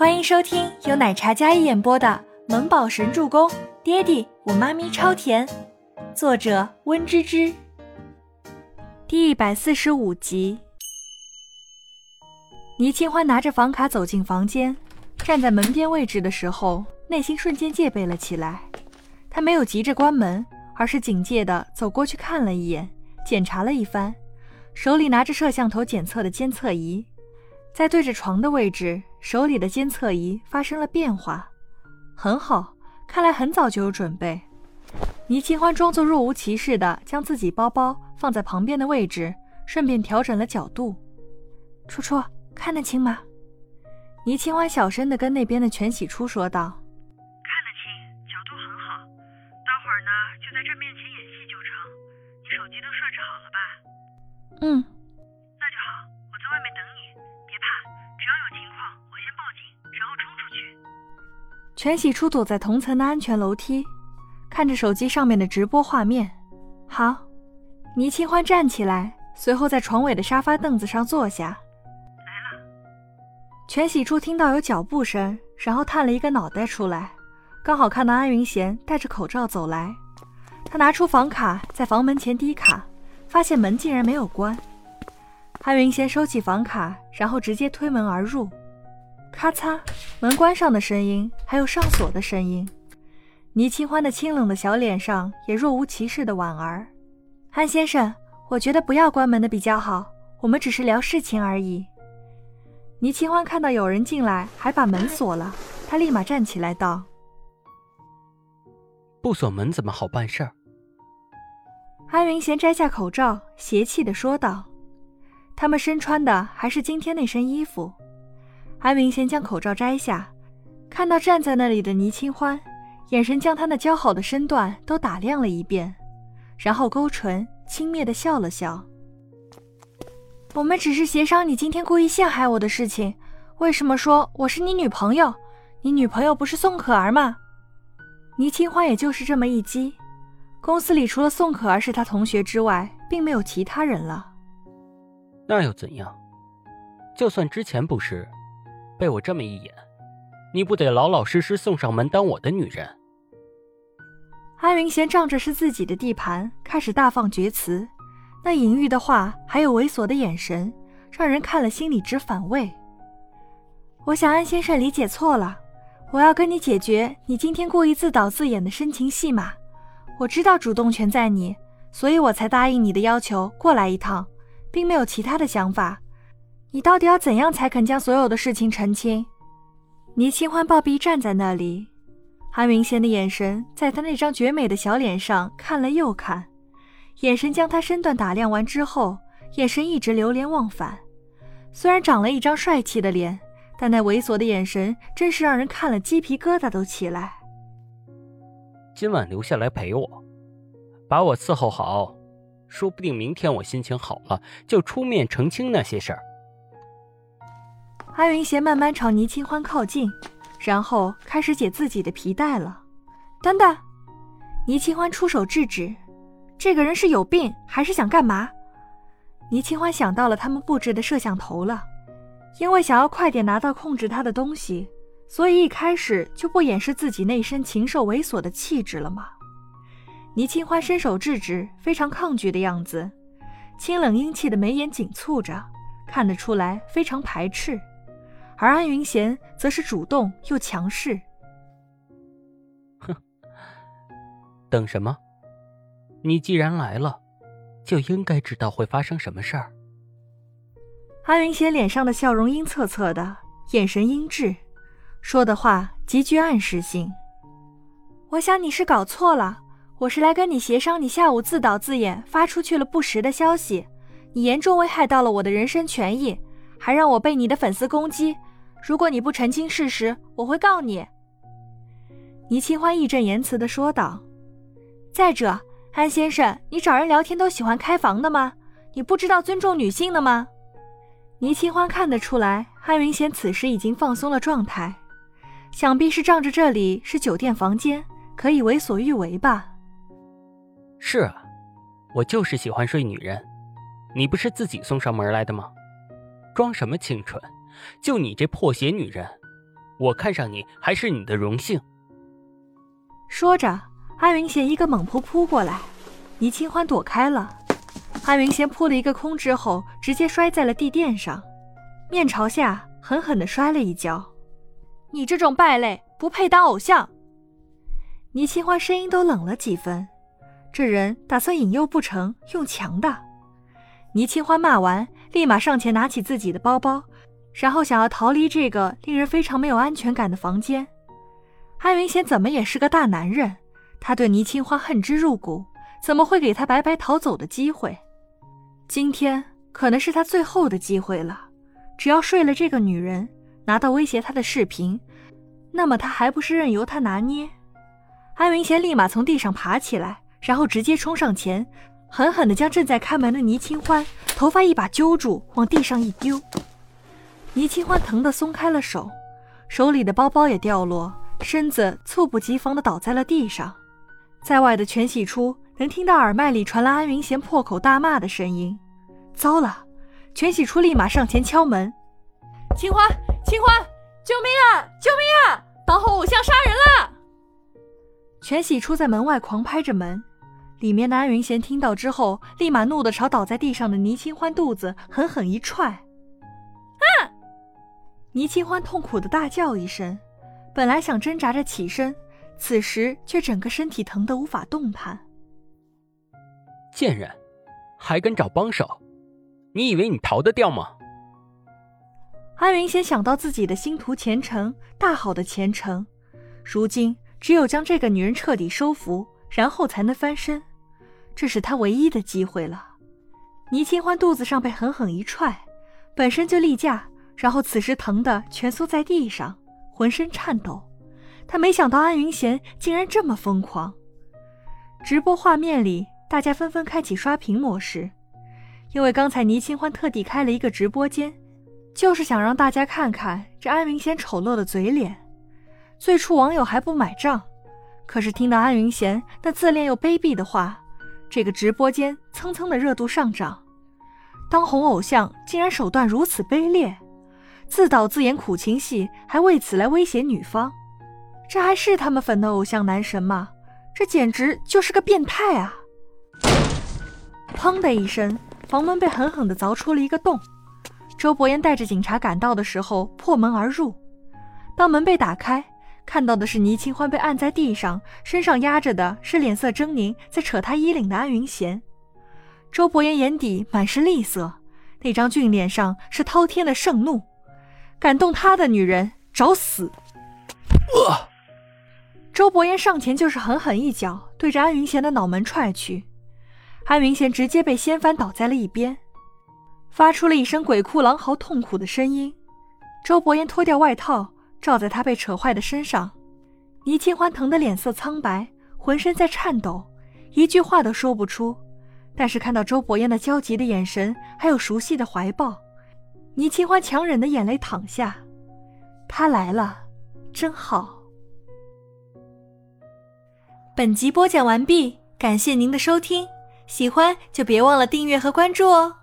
欢迎收听由奶茶嘉一演播的《萌宝神助攻》，爹地我妈咪超甜，作者温芝芝。第一百四十五集。倪清欢拿着房卡走进房间，站在门边位置的时候，内心瞬间戒备了起来。他没有急着关门，而是警戒的走过去看了一眼，检查了一番，手里拿着摄像头检测的监测仪。在对着床的位置，手里的监测仪发生了变化。很好，看来很早就有准备。倪清欢装作若无其事的将自己包包放在旁边的位置，顺便调整了角度。楚楚，看得清吗？倪清欢小声的跟那边的全喜初说道：“看得清，角度很好。待会儿呢，就在这面前演戏就成。你手机都设置好了吧？”嗯。只要有情况，我先报警，然后冲出去全喜初躲在同层的安全楼梯，看着手机上面的直播画面。好，倪清欢站起来，随后在床尾的沙发凳子上坐下。来了。全喜初听到有脚步声，然后探了一个脑袋出来，刚好看到安云贤戴着口罩走来。他拿出房卡，在房门前滴卡，发现门竟然没有关。安云贤收起房卡，然后直接推门而入。咔嚓，门关上的声音，还有上锁的声音。倪清欢的清冷的小脸上也若无其事的莞尔。安先生，我觉得不要关门的比较好，我们只是聊事情而已。倪清欢看到有人进来，还把门锁了，他立马站起来道：“不锁门怎么好办事儿？”安云贤摘下口罩，邪气的说道：“他们身穿的还是今天那身衣服。”安明先将口罩摘下，看到站在那里的倪清欢，眼神将他那姣好的身段都打量了一遍，然后勾唇轻蔑的笑了笑。我们只是协商你今天故意陷害我的事情，为什么说我是你女朋友？你女朋友不是宋可儿吗？倪清欢也就是这么一击，公司里除了宋可儿是他同学之外，并没有其他人了。那又怎样？就算之前不是。被我这么一眼，你不得老老实实送上门当我的女人？安云贤仗着是自己的地盘，开始大放厥词，那隐喻的话，还有猥琐的眼神，让人看了心里直反胃。我想安先生理解错了，我要跟你解决你今天故意自导自演的深情戏码。我知道主动权在你，所以我才答应你的要求过来一趟，并没有其他的想法。你到底要怎样才肯将所有的事情澄清？倪清欢暴毙站在那里，韩明贤的眼神在他那张绝美的小脸上看了又看，眼神将他身段打量完之后，眼神一直流连忘返。虽然长了一张帅气的脸，但那猥琐的眼神真是让人看了鸡皮疙瘩都起来。今晚留下来陪我，把我伺候好，说不定明天我心情好了，就出面澄清那些事儿。安云贤慢慢朝倪清欢靠近，然后开始解自己的皮带了。等等，倪清欢出手制止。这个人是有病还是想干嘛？倪清欢想到了他们布置的摄像头了，因为想要快点拿到控制他的东西，所以一开始就不掩饰自己那身禽兽猥琐的气质了吗？倪清欢伸手制止，非常抗拒的样子，清冷英气的眉眼紧蹙着，看得出来非常排斥。而安云贤则是主动又强势。哼，等什么？你既然来了，就应该知道会发生什么事儿。安云贤脸上的笑容阴恻恻的，眼神阴鸷，说的话极具暗示性。我想你是搞错了，我是来跟你协商，你下午自导自演发出去了不实的消息，你严重危害到了我的人身权益，还让我被你的粉丝攻击。如果你不澄清事实，我会告你。”倪清欢义正言辞的说道。“再者，安先生，你找人聊天都喜欢开房的吗？你不知道尊重女性的吗？”倪清欢看得出来，安云贤此时已经放松了状态，想必是仗着这里是酒店房间，可以为所欲为吧。是啊，我就是喜欢睡女人。你不是自己送上门来的吗？装什么清纯？就你这破鞋女人，我看上你还是你的荣幸。说着，安云贤一个猛扑扑过来，倪清欢躲开了。安云贤扑了一个空之后，直接摔在了地垫上，面朝下狠狠地摔了一跤。你这种败类，不配当偶像！倪清欢声音都冷了几分，这人打算引诱不成，用强的。倪清欢骂完，立马上前拿起自己的包包，然后想要逃离这个令人非常没有安全感的房间。安云贤怎么也是个大男人，他对倪清欢恨之入骨，怎么会给他白白逃走的机会？今天可能是他最后的机会了。只要睡了这个女人，拿到威胁他的视频，那么他还不是任由他拿捏？安云贤立马从地上爬起来，然后直接冲上前。狠狠地将正在开门的倪清欢头发一把揪住，往地上一丢。倪清欢疼得松开了手，手里的包包也掉落，身子猝不及防地倒在了地上。在外的全喜初能听到耳麦里传来安云贤破口大骂的声音。糟了！全喜初立马上前敲门：“清欢，清欢，救命啊！救命啊！当红偶像杀人了！”全喜初在门外狂拍着门。里面的安云贤听到之后，立马怒地朝倒在地上的倪清欢肚子狠狠一踹。啊！倪清欢痛苦的大叫一声，本来想挣扎着起身，此时却整个身体疼得无法动弹。贱人，还敢找帮手？你以为你逃得掉吗？安云贤想到自己的星途前程，大好的前程，如今只有将这个女人彻底收服，然后才能翻身。这是他唯一的机会了。倪清欢肚子上被狠狠一踹，本身就例假，然后此时疼得蜷缩在地上，浑身颤抖。他没想到安云贤竟然这么疯狂。直播画面里，大家纷纷开启刷屏模式，因为刚才倪清欢特地开了一个直播间，就是想让大家看看这安云贤丑陋的嘴脸。最初网友还不买账，可是听到安云贤那自恋又卑鄙的话。这个直播间蹭蹭的热度上涨，当红偶像竟然手段如此卑劣，自导自演苦情戏，还为此来威胁女方，这还是他们粉的偶像男神吗？这简直就是个变态啊！砰的一声，房门被狠狠地凿出了一个洞。周伯言带着警察赶到的时候，破门而入。当门被打开。看到的是倪清欢被按在地上，身上压着的是脸色狰狞在扯她衣领的安云贤。周伯言眼底满是厉色，那张俊脸上是滔天的盛怒。敢动他的女人，找死！周伯言上前就是狠狠一脚，对着安云贤的脑门踹去。安云贤直接被掀翻倒在了一边，发出了一声鬼哭狼嚎、痛苦的声音。周伯言脱掉外套。照在他被扯坏的身上，倪清欢疼得脸色苍白，浑身在颤抖，一句话都说不出。但是看到周伯言的焦急的眼神，还有熟悉的怀抱，倪清欢强忍的眼泪淌下。他来了，真好。本集播讲完毕，感谢您的收听，喜欢就别忘了订阅和关注哦。